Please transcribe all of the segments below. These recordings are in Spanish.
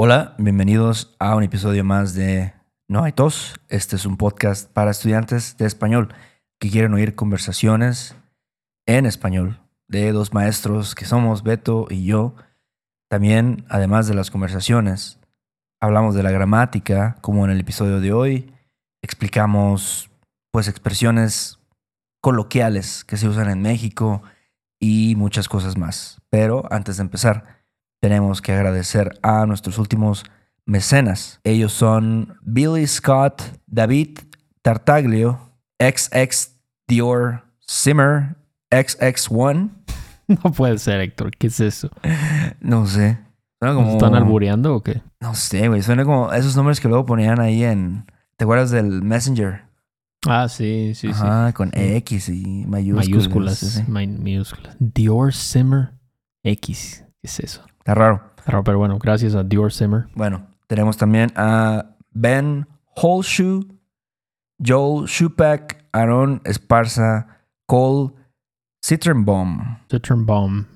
Hola, bienvenidos a un episodio más de No hay tos. Este es un podcast para estudiantes de español que quieren oír conversaciones en español de dos maestros que somos Beto y yo. También, además de las conversaciones, hablamos de la gramática, como en el episodio de hoy. Explicamos pues expresiones coloquiales que se usan en México y muchas cosas más. Pero antes de empezar, tenemos que agradecer a nuestros últimos mecenas. Ellos son Billy Scott, David Tartaglio, XX Dior Simmer, XX1. No puede ser, Héctor. ¿Qué es eso? No sé. Suena como... ¿Están albureando o qué? No sé, güey. Suena como esos nombres que luego ponían ahí en... ¿Te acuerdas del Messenger? Ah, sí, sí, Ajá, con X y sí. mayúsculas. Mayúsculas. sí, sí. may- Minúsculas. Dior Simmer X. ¿Qué es eso? Está raro. Claro, pero bueno, gracias a Dior Simmer. Bueno, tenemos también a Ben Holshoe, Joel Shupak, Aaron Esparza, Cole Bomb. Citron Baum?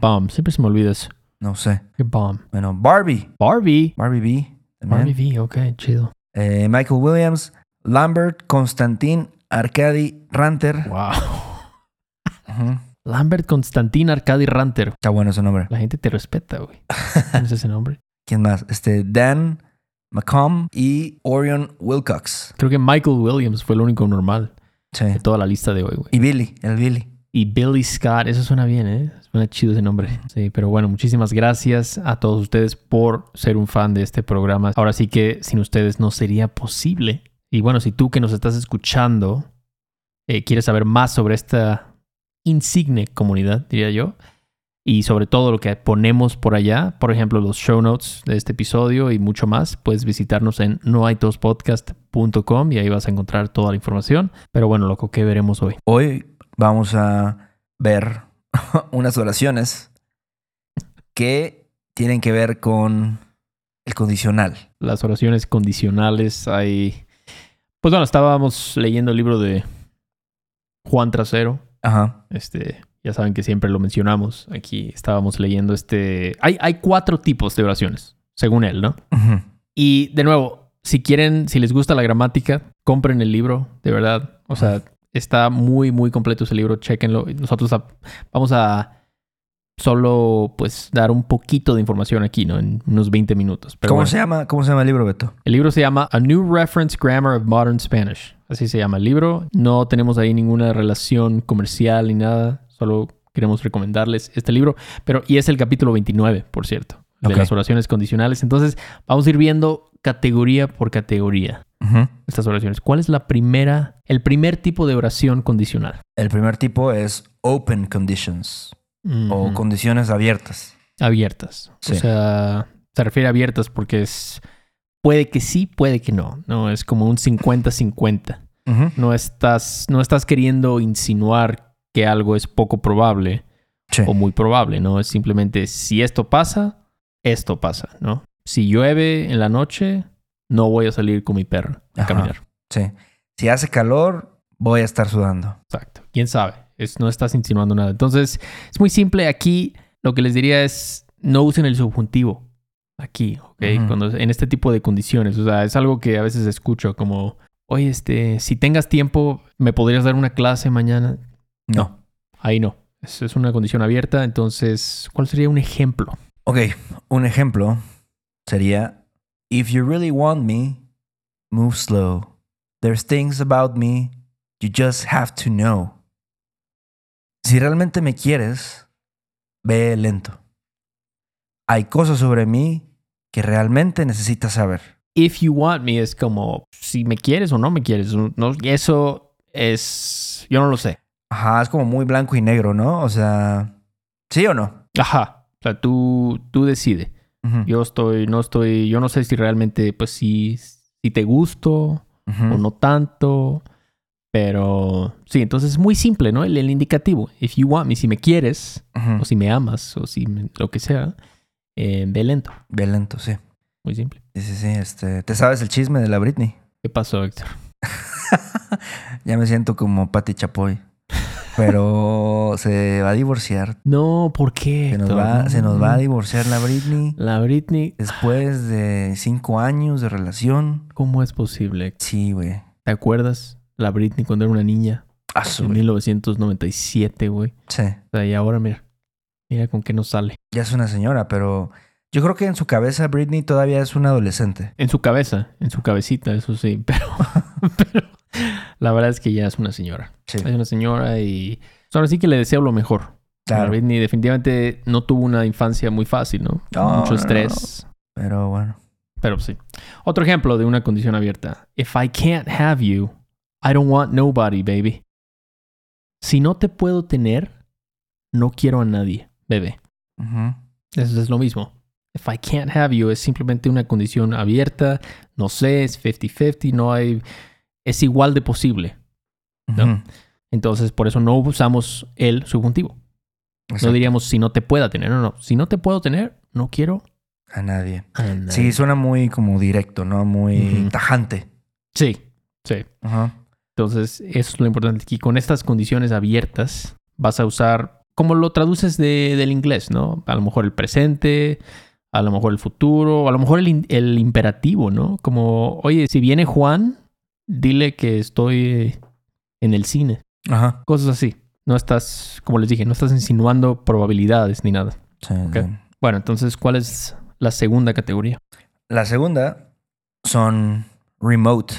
Bomb. Siempre se me olvida eso. No sé. ¿Qué bomb? Bueno, Barbie. Barbie. Barbie B. también. Barbie V. Ok, chido. Eh, Michael Williams, Lambert, Constantin, Arcadi, Ranter. Wow. Ujú. Lambert Constantin Arcadi Ranter. Está bueno ese nombre. La gente te respeta, güey. ¿Quién es ese nombre? ¿Quién más? Este, Dan McComb y Orion Wilcox. Creo que Michael Williams fue el único normal Sí. de toda la lista de hoy, güey. Y Billy, el Billy. Y Billy Scott, eso suena bien, ¿eh? Suena chido ese nombre. Sí, pero bueno, muchísimas gracias a todos ustedes por ser un fan de este programa. Ahora sí que sin ustedes no sería posible. Y bueno, si tú que nos estás escuchando eh, quieres saber más sobre esta insigne comunidad, diría yo, y sobre todo lo que ponemos por allá, por ejemplo, los show notes de este episodio y mucho más, puedes visitarnos en noaitospodcast.com y ahí vas a encontrar toda la información. Pero bueno, loco, ¿qué veremos hoy? Hoy vamos a ver unas oraciones que tienen que ver con el condicional. las oraciones condicionales hay... Pues bueno, estábamos leyendo el libro de Juan Trasero. Ajá. Este, ya saben que siempre lo mencionamos. Aquí estábamos leyendo este... Hay, hay cuatro tipos de oraciones, según él, ¿no? Ujú. Y de nuevo, si quieren, si les gusta la gramática, compren el libro, de verdad. O sea, está muy, muy completo ese libro, chéquenlo. Nosotros a- vamos a solo, pues, dar un poquito de información aquí, ¿no? En unos 20 minutos. Pero ¿Cómo, bueno. se llama, ¿Cómo se llama el libro, Beto? El libro se llama A New Reference Grammar of Modern Spanish. Así se llama el libro. No tenemos ahí ninguna relación comercial ni nada. Solo queremos recomendarles este libro. Pero, y es el capítulo 29, por cierto, de las oraciones condicionales. Entonces, vamos a ir viendo categoría por categoría estas oraciones. ¿Cuál es la primera, el primer tipo de oración condicional? El primer tipo es open conditions o condiciones abiertas. abiertas. Sí. O sea, se refiere a abiertas porque es puede que sí, puede que no. No, es como un 50-50. Ujú. No estás, no estás queriendo insinuar que algo es poco probable Sí. o muy probable, ¿no? Es simplemente si esto pasa, esto pasa, ¿no? Si llueve en la noche, no voy a salir con mi perro a Ajá. caminar. sí. Si hace calor, voy a estar sudando. Exacto. ¿Quién sabe? Es, no estás insinuando nada. Entonces, es muy simple. Aquí lo que les diría es no usen el subjuntivo. Aquí, ¿ok? Cuando, en este tipo de condiciones. O sea, es algo que a veces escucho como, oye, este, si tengas tiempo, ¿me podrías dar una clase mañana? No. Ahí no. Es, es una condición abierta. Entonces, ¿cuál sería un ejemplo? Ok, un ejemplo sería: If you really want me, move slow. There's things about me you just have to know. Si realmente me quieres, ve lento. Hay cosas sobre mí que realmente necesitas saber. If you want me es como si me quieres o no me quieres. No, eso es. Yo no lo sé. Ajá, es como muy blanco y negro, ¿no? O sea, ¿sí o no? Ajá. O sea, tú, tú decides. Ujú, Yo estoy, no estoy, yo no sé si realmente, pues si, si te gusto ujú. o no tanto, pero sí, entonces es muy simple, ¿no? El, el indicativo. If you want me, si me quieres, o si me amas, o si me- lo que sea, eh, ve lento. Ve lento, sí. Muy simple. Sí, sí, sí. Este, ¿Te sabes el chisme de la Britney? ¿Qué pasó, Héctor? ya me siento como Patti Chapoy. Pero se va a divorciar. No, ¿por qué? Se nos, va, se nos va a divorciar la Britney La Britney, después de cinco años de relación. ¿cómo es posible? Sí, güey. ¿Te acuerdas? La Britney cuando era una niña. Ah, En güey. 1997, güey. Sí. O sea, y ahora mira. Mira con qué nos sale. Ya es una señora, pero yo creo que en su cabeza Britney todavía es una adolescente. En su cabeza, en su cabecita, eso sí. Pero, pero la verdad es que ya es una señora. Sí. Es una señora y ahora sí que le deseo lo mejor. La Claro. Britney definitivamente no tuvo una infancia muy fácil, ¿no? No, Mucho no, estrés. Pero bueno. Pero sí. Otro ejemplo de una condición abierta. If I can't have you, I don't want nobody, baby. Si no te puedo tener, no quiero a nadie, bebé. Eso es lo mismo. If I can't have you es simplemente una condición abierta. No sé, es 50-50, no hay... Es igual de posible. No. Entonces, por eso no usamos el subjuntivo. No diríamos si no te pueda tener. No, no. Si no te puedo tener, no quiero A nadie. a nadie. Sí, suena muy como directo, ¿no? Muy tajante. Sí, sí. Ajá. Entonces, eso es lo importante aquí. Con estas condiciones abiertas, vas a usar, como lo traduces de- del inglés, ¿no? A lo mejor el presente, a lo mejor el futuro, a lo mejor el, el imperativo, ¿no? Como, oye, si viene Juan, dile que estoy en el cine. Ajá. Cosas así. No estás, como les dije, no estás insinuando probabilidades ni nada. Sí. Bueno, entonces, ¿cuál es la segunda categoría? La segunda son remote,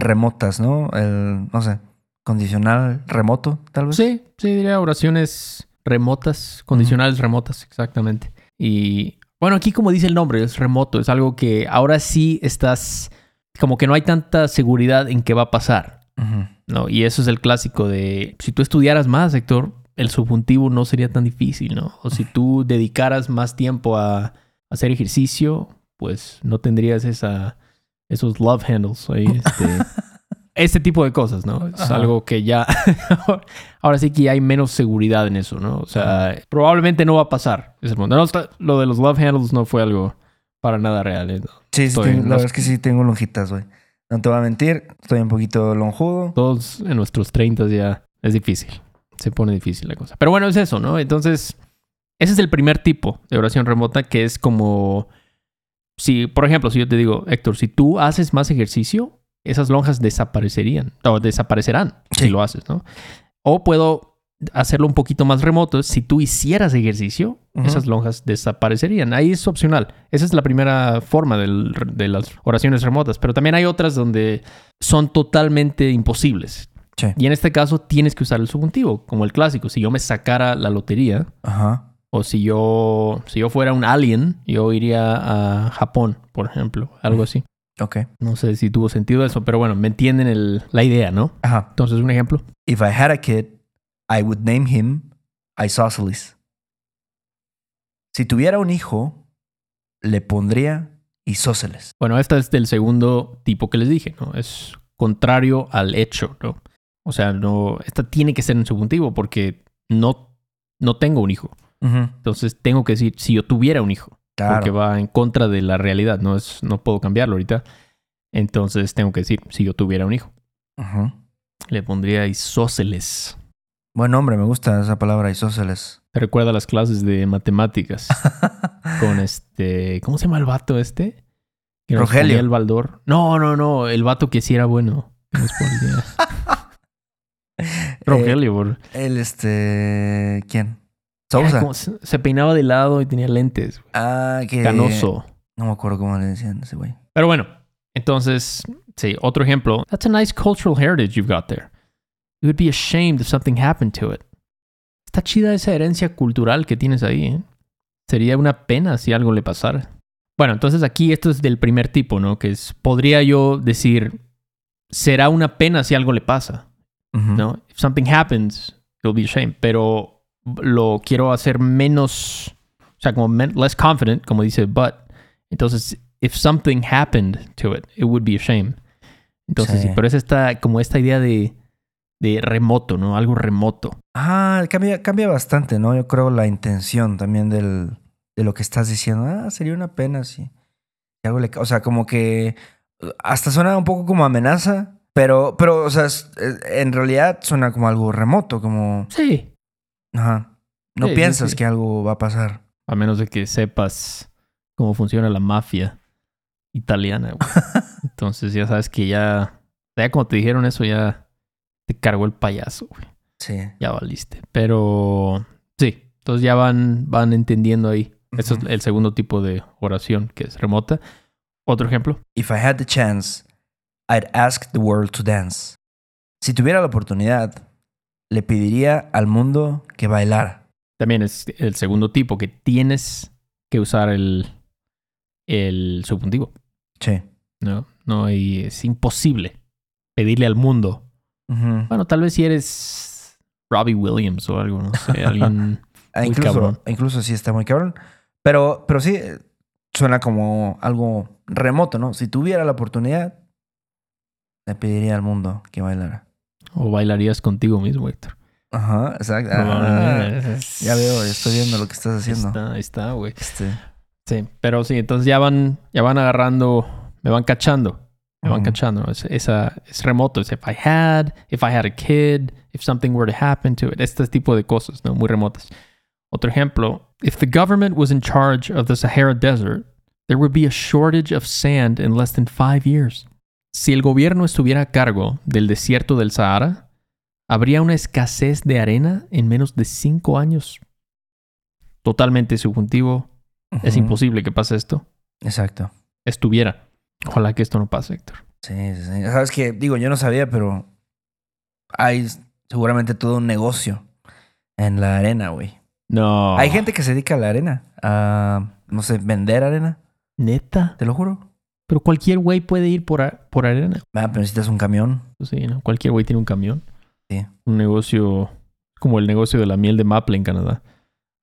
remotas, ¿no? El, no sé, condicional remoto, tal vez. Sí, sí, diría oraciones remotas, condicionales remotas, exactamente. Y bueno, aquí como dice el nombre, es remoto, es algo que ahora sí estás, como que no hay tanta seguridad en qué va a pasar. ¿no? Y eso es el clásico de, si tú estudiaras más, Héctor, el subjuntivo no sería tan difícil, ¿no? O si tú dedicaras más tiempo a hacer ejercicio, pues no tendrías esa, esos love handles ahí, este, este tipo de cosas, ¿no? Es Ajá. algo que ya, ahora sí que ya hay menos seguridad en eso, ¿no? O sea, probablemente no va a pasar. Es el punto. No, lo de los love handles no fue algo para nada real. ¿eh? Sí, sí, tengo- la no- verdad es que sí tengo lonjitas, güey. No te voy a mentir, estoy un poquito lonjudo. Todos en nuestros 30 ya es difícil. Se pone difícil la cosa. Pero bueno, es eso, ¿no? Entonces, ese es el primer tipo de oración remota que es como... Si, por ejemplo, si yo te digo, Héctor, si tú haces más ejercicio, esas lonjas desaparecerían. O desaparecerán Sí. si lo haces, ¿no? O puedo hacerlo un poquito más remoto. Si tú hicieras ejercicio, esas lonjas desaparecerían. Ahí es opcional. Esa es la primera forma del- de las oraciones remotas. Pero también hay otras donde son totalmente imposibles. Sí. Y en este caso tienes que usar el subjuntivo, como el clásico. Si yo me sacara la lotería, Ajá. O si yo, si yo fuera un alien, yo iría a Japón, por ejemplo. Algo así. Ok. No sé si tuvo sentido eso, pero bueno, me entienden el- la idea, ¿no? Ajá. Entonces, un ejemplo. If I had a kid, I would name him Isosceles. Si tuviera un hijo, le pondría Isósceles. Bueno, esta es del segundo tipo que les dije, ¿no? Es contrario al hecho, ¿no? O sea, no, esta tiene que ser en subjuntivo porque no, no tengo un hijo. Entonces tengo que decir si yo tuviera un hijo, porque va en contra de la realidad, no es, no puedo cambiarlo ahorita. Entonces tengo que decir si yo tuviera un hijo. Le pondría isósceles. Buen nombre, me gusta esa palabra, Isósceles. Te recuerda las clases de matemáticas con este, ¿cómo se llama el vato este? Que Rogelio. el baldor. No, no, no, el vato que sí era bueno. ponía. Rogelio, El este. ¿Quién? Era Sousa. como- se se peinaba de lado y tenía lentes. Ah, que. Canoso. No me acuerdo cómo le decían a ese güey. Pero bueno, entonces, sí, otro ejemplo. That's a nice cultural heritage you've got there. You would be ashamed if something happened to it. Está chida esa herencia cultural que tienes ahí. ¿eh? Sería una pena si algo le pasara. Bueno, entonces aquí esto es del primer tipo, ¿no? Que es, podría yo decir, será una pena si algo le pasa. ¿no? If something happens, it'll be a shame. Pero lo quiero hacer menos, o sea, como men- less confident, como dice but. Entonces, if something happened to it, it would be a shame. Entonces, Sí. sí, pero es esta, como esta idea de, de remoto, ¿no? Algo remoto. Ah, cambia, cambia bastante, ¿no? Yo creo la intención también del, de lo que estás diciendo. Ah, sería una pena si, O sea, como que uh, hasta suena un poco como amenaza, Pero, pero, o sea, es- en realidad suena como algo remoto, como... Sí. Ajá. No Sí, piensas sí. que algo va a pasar. A menos de que sepas cómo funciona la mafia italiana, güey. Entonces ya sabes que ya... Ya como te dijeron eso, ya te cargó el payaso, güey. Sí. Ya valiste. Pero sí, entonces ya van, van entendiendo ahí. Eso es el segundo tipo de oración que es remota. Otro ejemplo. If I had the chance, I'd ask the world to dance. Si tuviera la oportunidad, le pediría al mundo que bailara. También es el segundo tipo que tienes que usar el, el subjuntivo. Sí. ¿no? No hay, es imposible pedirle al mundo. Bueno, tal vez si eres Robbie Williams o algo, no sé, alguien. Muy incluso, cabrón. incluso sí está muy cabrón. Pero, pero sí, suena como algo remoto, ¿no? Si tuviera la oportunidad, le pediría al mundo que bailara. O bailarías contigo mismo, Héctor. Ajá, exacto. Ah, ya veo, estoy viendo lo que estás haciendo. Está, ahí está, güey. Este, Sí, pero sí, entonces ya van, ya van agarrando, me van cachando. Me van cachando. Es, esa, es remoto. Es if I had, if I had a kid, if something were to happen to it. Este tipo de cosas, ¿no? Muy remotas. Otro ejemplo. If the government was in charge of the Sahara Desert, there would be a shortage of sand in less than five years. Si el gobierno estuviera a cargo del desierto del Sahara, habría una escasez de arena en menos de cinco años. Totalmente subjuntivo. Es imposible que pase esto. Exacto. Estuviera. Ojalá que esto no pase, Héctor. Sí, sí, sí. Sabes que, digo, yo no sabía, pero hay seguramente todo un negocio en la arena, güey. No. Hay gente que se dedica a la arena, a, no sé, vender arena, Neta. te lo juro. Pero cualquier güey puede ir por, a- por arena. Ah, pero necesitas un camión. Sí, ¿no? Cualquier güey tiene un camión. Sí. Un negocio como el negocio de la miel de maple en Canadá.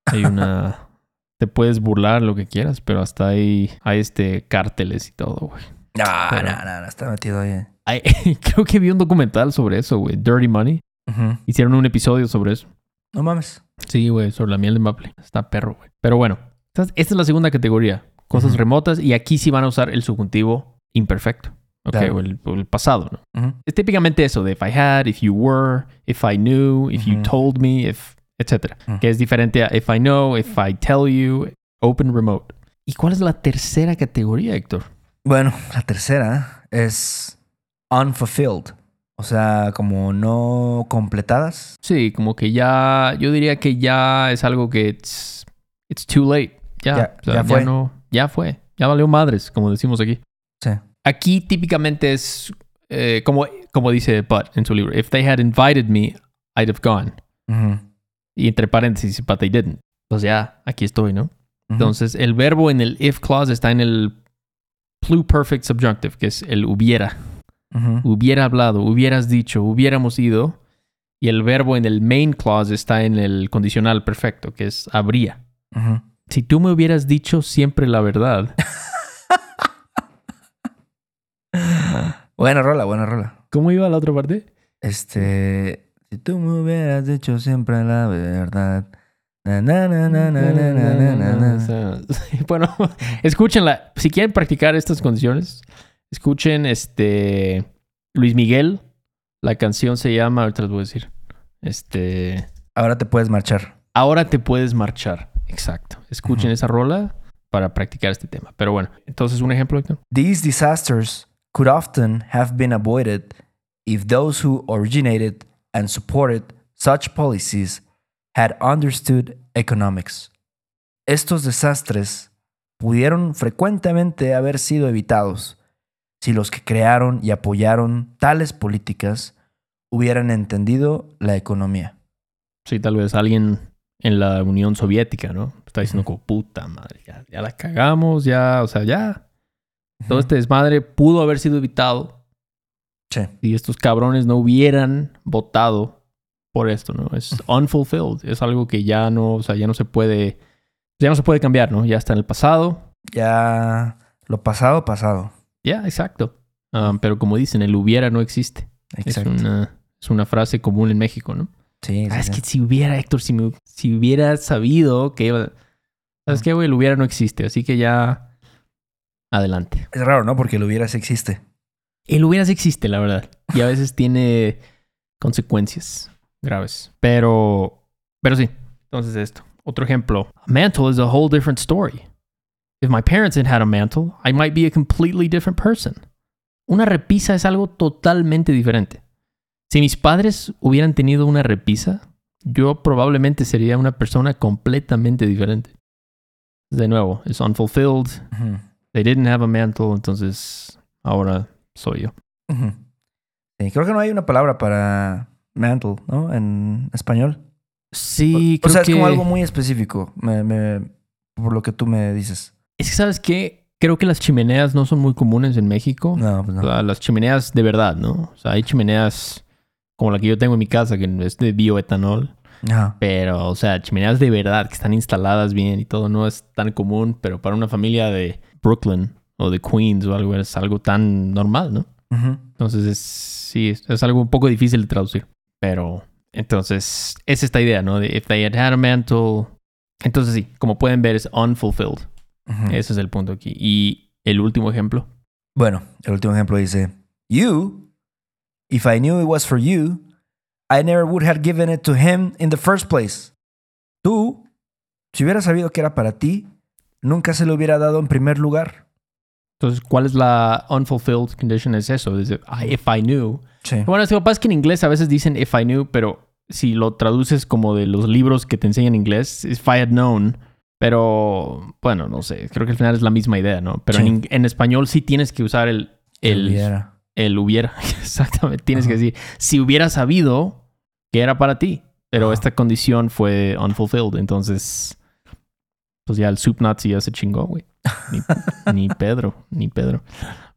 Hay una... te puedes burlar lo que quieras, pero hasta hay, hay este cárteles y todo, güey. No, Pero- no, no, no, está metido ahí. Hay- creo que vi un documental sobre eso, güey. Dirty Money. Ujú. Hicieron un episodio sobre eso. No mames. Sí, güey, sobre la miel de maple. Está perro, güey. Pero bueno, esta esta es la segunda categoría. Cosas remotas y aquí sí van a usar el subjuntivo imperfecto. Ok, Claro. o, el, o el pasado, ¿no? Es típicamente eso de if I had, if you were, if I knew, if you told me, if. Ujú. Que es diferente a if I know, if I tell you, open remote. ¿Y cuál es la tercera categoría, Héctor? Bueno, la tercera es unfulfilled. O sea, como no completadas. Sí, como que ya, yo diría que ya es algo que it's, it's too late. Ya, Ya- o sea, ya fue. no, ya fue. Ya valió madres, como decimos aquí. Sí. Aquí típicamente es eh, como, como dice Butt en su libro. If they had invited me, I'd have gone. Y entre paréntesis, but they didn't. Pues ya, aquí estoy, ¿no? Entonces, el verbo en el if clause está en el pluperfect subjunctive, que es el hubiera. Hubiera hablado, hubieras dicho, hubiéramos ido. Y el verbo en el main clause está en el condicional perfecto, que es habría si tú me hubieras dicho siempre la verdad. buena rola, buena rola. ¿Cómo iba la otra parte? Este, si tú me hubieras dicho siempre la verdad. Na, na, na, bueno, escúchenla. Si quieren practicar estas condiciones, escuchen este Luis Miguel. La canción se llama, ahorita les voy a decir. Este. Ahora te puedes marchar. Ahora te puedes marchar. Exacto. Escuchen Ujú. esa rola para practicar este tema. Pero bueno, entonces un ejemplo, Héctor. These disasters could often have been avoided if those who originated and supported such policies had understood economics. Estos desastres pudieron frecuentemente haber sido evitados si los que crearon y apoyaron tales políticas hubieran entendido la economía. Sí, tal vez alguien en la Unión Soviética, ¿no? Está diciendo como puta madre, ya, ya la cagamos, ya, o sea, ya. Todo este desmadre pudo haber sido evitado Sí. si estos cabrones no hubieran votado por esto, ¿no? Es unfulfilled, es algo que ya no, o sea, ya no se puede, ya no se puede cambiar, ¿no? Ya está en el pasado. Ya lo pasado, pasado. Ya, exacto. Um, pero como dicen, el hubiera no existe. Exacto. Es una, es una frase común en México, ¿no? Sí, Ah, sí, es sí. que si hubiera, Héctor, si, me- si hubiera sabido que iba... ¿Sabes qué, güey? El hubiera no existe, así que ya... Adelante. Es raro, ¿no? Porque el hubiera sí existe. El hubiera sí existe, la verdad. y a veces tiene consecuencias graves. Pero, pero sí. Entonces esto. Otro ejemplo. A mantle is a whole different story. If my parents had had a mantle, I might be a completely different person. Una repisa es algo totalmente diferente. Si mis padres hubieran tenido una repisa, yo probablemente sería una persona completamente diferente. De nuevo, es unfulfilled. Ujú, They didn't have a mantle, entonces ahora soy yo. Sí, creo que no hay una palabra para mantle, ¿no? En español. Sí, o creo sea, es que... como algo muy específico, me- me- por lo que tú me dices. Es que, ¿sabes qué? Creo que las chimeneas no son muy comunes en México. No, pues O no. sea, las chimeneas de verdad, ¿no? O sea, hay chimeneas como la que yo tengo en mi casa, que es de bioetanol. Ajá. Pero, o sea, chimeneas de verdad, que están instaladas bien y todo, no es tan común. Pero para una familia de Brooklyn o de Queens o algo, es algo tan normal, ¿no? Entonces, es, sí, es, es algo un poco difícil de traducir. Pero, entonces, es esta idea, ¿no? De if they had had a mantle. Entonces, sí, como pueden ver, es unfulfilled. Ujú. Ese es el punto aquí. Y el último ejemplo. Bueno, el último ejemplo dice: You, if I knew it was for you, I never would have given it to him in the first place. Tú, si hubieras sabido que era para ti, nunca se lo hubiera dado en primer lugar. Entonces, ¿cuál es la unfulfilled condition? Es eso. Es de, "I- if I knew. Sí. Bueno, lo que pasa es que en inglés a veces dicen if I knew, pero si lo traduces como de los libros que te enseñan inglés, if I had known. Pero, bueno, no sé. Creo que al final es la misma idea, ¿no? Pero en, Sí. ing- en español sí tienes que usar el... El. El hubiera. Exactamente. Tienes que decir, si hubiera sabido que era para ti. Pero Ajá. esta condición fue unfulfilled. Entonces, pues ya el soup nazi ya se chingó, güey. Ni, ni Pedro, ni Pedro.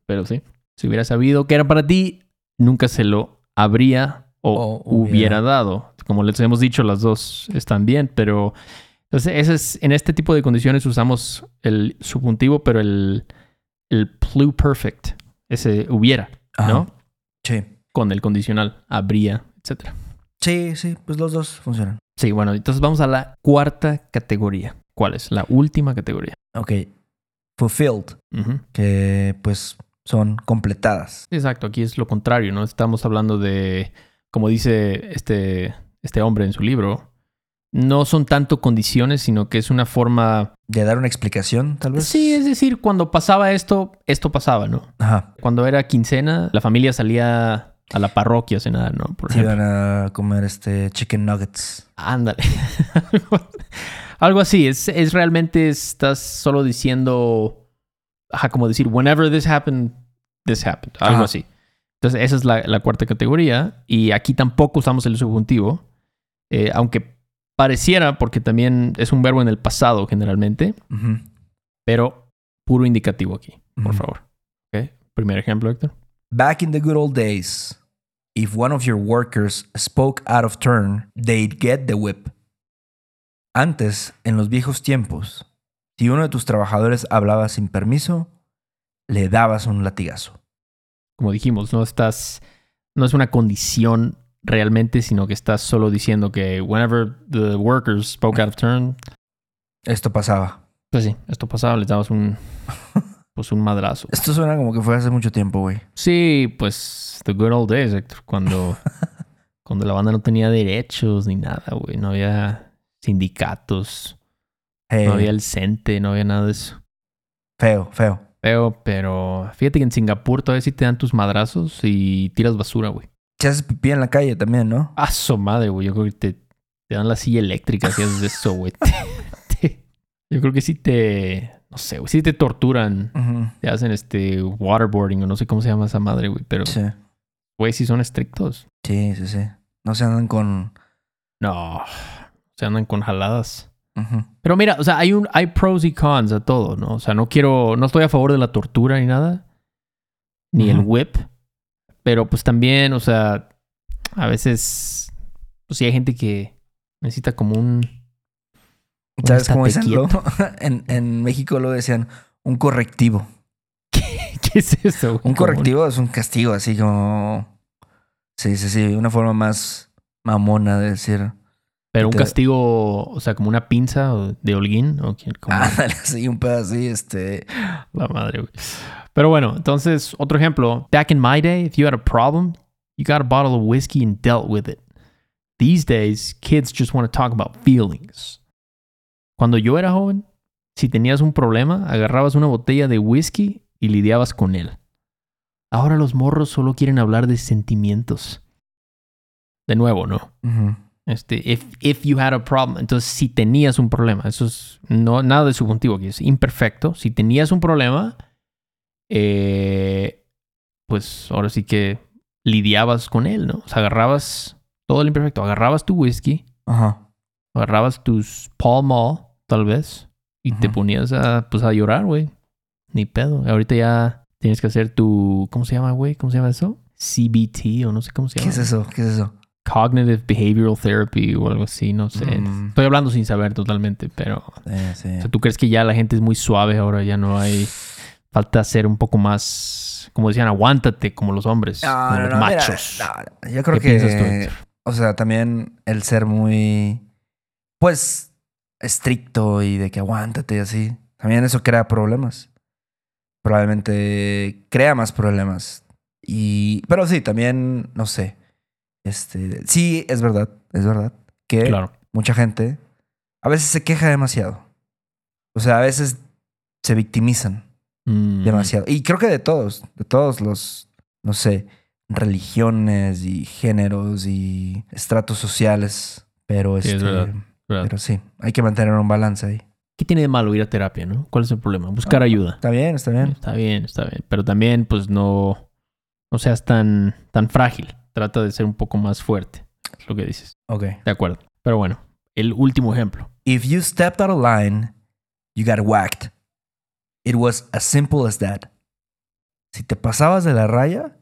Pero sí, si hubiera sabido que era para ti, nunca se lo habría o, O hubiera. hubiera. dado. Como les hemos dicho, las dos están bien, pero entonces ese es, en este tipo de condiciones usamos el subjuntivo, pero el, el pluperfect, ese hubiera, Ajá. ¿no? Sí. Con el condicional, habría, etcétera. Sí, sí, pues los dos funcionan. Sí, bueno, entonces vamos a la cuarta categoría. ¿Cuál es? La última categoría. Ok. Fulfilled, que pues son completadas. Exacto, aquí es lo contrario, ¿no? Estamos hablando de, como dice este, este hombre en su libro, no son tanto condiciones, sino que es una forma... De dar una explicación, tal vez. Sí, es decir, cuando pasaba esto, esto pasaba, ¿no? Ajá. Cuando era quincena, la familia salía a la parroquia a cenar, ¿no? Por Se ejemplo. iban a comer este chicken nuggets. Ándale. Algo así. Es, es realmente estás solo diciendo. Ajá, como decir, whenever this happened, this happened. Algo Ajá. así. Entonces, esa es la, la cuarta categoría. Y aquí tampoco usamos el subjuntivo. eh, aunque pareciera, porque también es un verbo en el pasado generalmente. Pero puro indicativo aquí, por favor. Primer ejemplo, Héctor. Back in the good old days, if one of your workers spoke out of turn, they'd get the whip. Antes, en los viejos tiempos, si uno de tus trabajadores hablaba sin permiso, le dabas un latigazo. Como dijimos, no estás. No es una condición realmente, sino que estás solo diciendo que whenever the workers spoke out of turn, Esto pasaba. Pues sí, esto pasaba, les dabas un. Pues un madrazo. Esto suena como que fue hace mucho tiempo, güey. Sí, pues. The good old days, Héctor. Cuando. cuando la banda no tenía derechos ni nada, güey. No había sindicatos. Hey, No había el CENTE, no había nada de eso. Feo, feo. Pero, pero. Fíjate que en Singapur todavía sí te dan tus madrazos y tiras basura, güey. Se haces pipí en la calle también, ¿no? Ah, su madre, güey. Yo creo que te, te dan la silla eléctrica si haces eso, güey. Te- te- yo creo que sí te. No sé, güey. Sí te torturan. Te hacen este waterboarding o no sé cómo se llama esa madre, güey. Pero, Sí. güey, sí son estrictos. Sí, sí, sí. No se andan con... No, se andan con jaladas. Pero mira, o sea, hay un, hay pros y cons a todo, ¿no? O sea, no quiero, no estoy a favor de la tortura ni nada, ni el whip, pero pues también, o sea, a veces, pues sí hay gente que necesita como un, ¿Sabes cómo dicen? en, en México lo decían un correctivo. ¿Qué es eso? Un correctivo es un castigo, así como. Sí, sí, sí. Una forma más mamona de decir. Pero un te- castigo, o sea, como una pinza de holguín o como Ándale, así, un pedo así, este. La madre, güey. Pero bueno, entonces, otro ejemplo. Back in my day, if you had a problem, You got a bottle of whiskey and dealt with it. These days, kids just want to talk about feelings. Cuando yo era joven, si tenías un problema, agarrabas una botella de whisky y lidiabas con él. Ahora los morros solo quieren hablar de sentimientos. De nuevo, ¿no? Este, if, if you had a problem. Entonces, si tenías un problema, eso es no, nada de subjuntivo aquí, es imperfecto. Si tenías un problema, eh, pues ahora sí que lidiabas con él, ¿no? O sea, agarrabas todo el imperfecto, agarrabas tu whisky, Ajá. agarrabas tus Pall Mall, tal vez, y te ponías a, pues, a llorar, güey. Ni pedo. Ahorita ya tienes que hacer tu, ¿cómo se llama, güey? ¿Cómo se llama eso? CBT o no sé cómo se ¿Qué llama. es eso? ¿Qué es eso? Cognitive Behavioral Therapy o algo así, no sé. Mm. Estoy hablando sin saber totalmente, pero... Eh, sí. o sea, ¿Tú crees que ya la gente es muy suave ahora? Ya no hay... Falta ser un poco más... Como decían, aguántate como los hombres, No, como no, los no, machos. yo creo ¿Qué que, tú, o sea, también el ser muy, pues, estricto y de que aguántate y así, también eso crea problemas. Probablemente crea más problemas. Y, pero sí, también, no sé, este, sí, es verdad, es verdad que Claro. mucha gente a veces se queja demasiado. O sea, a veces se victimizan Mm, demasiado. Y creo que de todos, de todos los, no sé, religiones y géneros y estratos sociales. Pero Sí, es este, verdad, ¿verdad? pero sí, hay que mantener un balance ahí. ¿Qué tiene de malo ir a terapia, no? ¿Cuál es el problema? Buscar Ah, ayuda. Está bien, está bien. Está bien, está bien. Pero también, pues, no... No seas tan, tan frágil. Trata de ser un poco más fuerte. Es lo que dices. Ok. De acuerdo. Pero bueno, el último ejemplo. If you stepped out of line, you got whacked. It was as simple as that. Si te pasabas de la raya,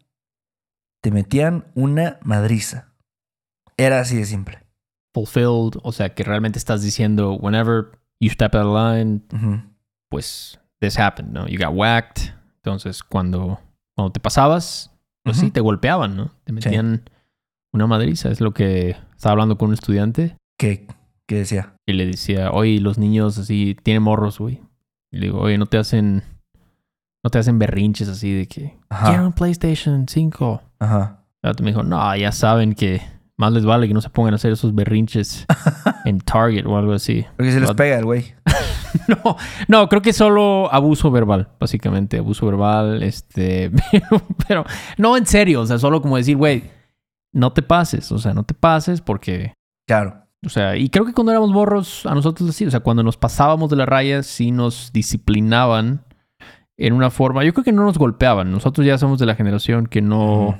te metían una madriza. Era así de simple. Fulfilled, o sea, que realmente estás diciendo, whenever you step out of line, pues this happened, ¿no? You got whacked. Entonces, cuando, cuando te pasabas, pues sí, te golpeaban, ¿no? Te metían una madriza. Es lo que estaba hablando con un estudiante ¿Qué, ¿Qué decía? y le decía, oye, los niños así tienen morros, güey. Y le digo, oye, no te hacen, no te hacen berrinches así de que, Ajá. quiero un PlayStation 5. Ajá. Otro me dijo, no, ya saben que más les vale que no se pongan a hacer esos berrinches en Target o algo así. Porque se les pega el güey. No, no, creo que solo abuso verbal, básicamente, abuso verbal, este, pero, pero no en serio, o sea, solo como decir, güey, no te pases, o sea, no te pases porque, Claro. O sea, y creo que cuando éramos morros, a nosotros así, o sea, cuando nos pasábamos de la raya, sí nos disciplinaban en una forma, yo creo que no nos golpeaban, nosotros ya somos de la generación que no, o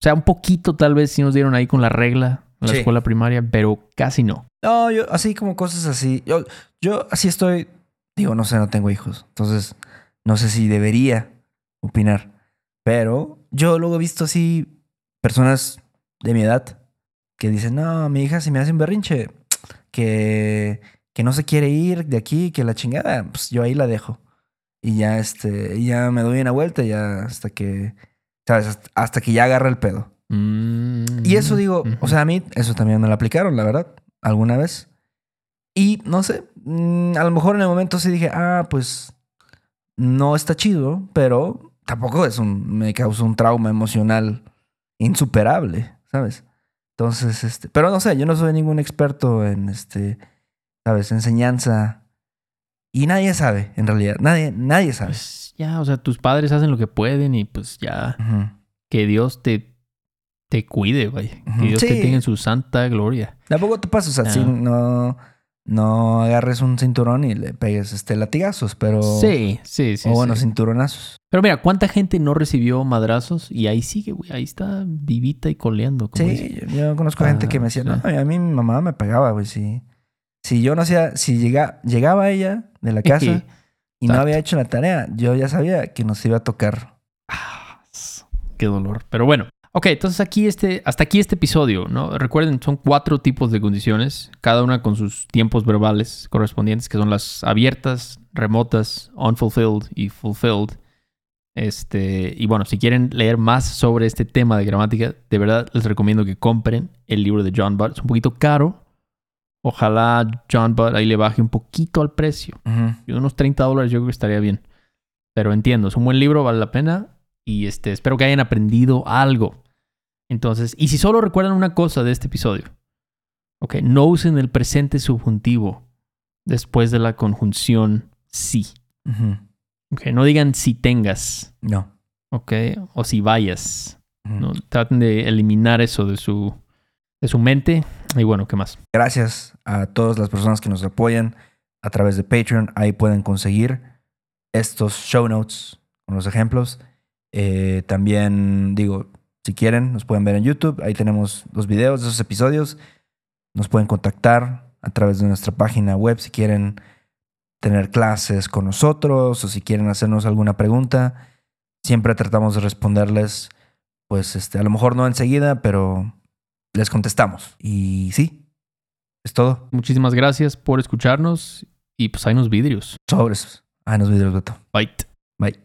sea, un poquito tal vez sí nos dieron ahí con la regla en la Sí. escuela primaria, pero casi no. No, yo así como cosas así. Yo, yo así estoy. Digo, no sé, no tengo hijos. Entonces, no sé si debería opinar. Pero yo luego he visto así personas de mi edad que dicen, no, mi hija si me hace un berrinche, que, que no se quiere ir de aquí, que la chingada, pues yo ahí la dejo. Y ya, este, ya me doy una vuelta ya hasta que, ¿sabes? Hasta, que ya agarra el pedo. Mm, Y eso digo, o sea, a mí eso también me lo aplicaron, la verdad, alguna vez. Y no sé, mm, a lo mejor en el momento sí dije, ah, pues no está chido, pero tampoco es un, me causó un trauma emocional insuperable, ¿sabes? Entonces, este, pero no sé, yo no soy ningún experto en este, ¿sabes? Enseñanza. Y nadie sabe, en realidad, nadie, nadie sabe. Pues ya, o sea, tus padres hacen lo que pueden y pues ya, que Dios te, te cuide, vaya. Ujú. Que Dios te tenga en su santa gloria. Tampoco te pases así, Ah. no, no agarres un cinturón y le pegues este latigazos, pero. Sí, sí, sí. o bueno, sí. cinturonazos. Pero mira, ¿cuánta gente no recibió madrazos? Y ahí sigue, güey. Ahí está vivita y coleando. Como. Sí, yo, yo conozco gente que me decía, sí. no, a mí mi mamá me pegaba, güey. Si, si yo no hacía, si llega, llegaba ella de la casa y no había hecho la tarea, yo ya sabía que nos iba a tocar. Ah, qué dolor. Pero bueno. Ok, entonces aquí este, hasta aquí este episodio, ¿no? Recuerden, son cuatro tipos de condiciones, cada una con sus tiempos verbales correspondientes, que son las abiertas, remotas, unfulfilled y fulfilled. Este, y bueno, si quieren leer más sobre este tema de gramática, de verdad les recomiendo que compren el libro de John Butt. Es un poquito caro. Ojalá John Butt ahí le baje un poquito al precio. Y unos 30 dólares yo creo que estaría bien. Pero entiendo, es un buen libro, vale la pena. Y este, espero que hayan aprendido algo Entonces, y si solo recuerdan una cosa de este episodio, ok, no usen el presente subjuntivo después de la conjunción si. Ujú. Ok, no digan si tengas, No. ok, o si vayas. ¿no? Traten de eliminar eso de su, de su mente. Y bueno, ¿qué más? Gracias a todas las personas que nos apoyan a través de Patreon. Ahí pueden conseguir estos show notes con los ejemplos. Eh, también digo, si quieren, nos pueden ver en YouTube. Ahí tenemos los videos de esos episodios. Nos pueden contactar a través de nuestra página web si quieren tener clases con nosotros o si quieren hacernos alguna pregunta. Siempre tratamos de responderles, pues este, a lo mejor no enseguida, pero les contestamos. Y sí, es todo. Muchísimas gracias por escucharnos y pues hay unos vidrios. Sobres. Ah, nos videos, Beto. Bye. Bye.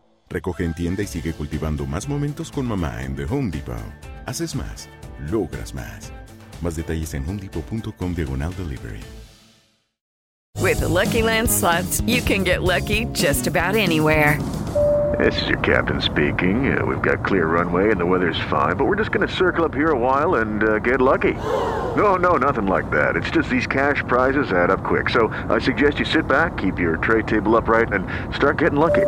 Recoge en tienda y sigue cultivando más momentos con mamá en The Home Depot. Haces más, logras más. Más detalles en homedepot.com diagonal delivery. With the Lucky Land slots, you can get lucky just about anywhere. This is your captain speaking. Uh, we've got clear runway and the weather's fine, but we're just going to circle up here a while and uh, get lucky. No, no, nothing like that. It's just these cash prizes add up quick. So I suggest you sit back, keep your tray table upright, and start getting lucky.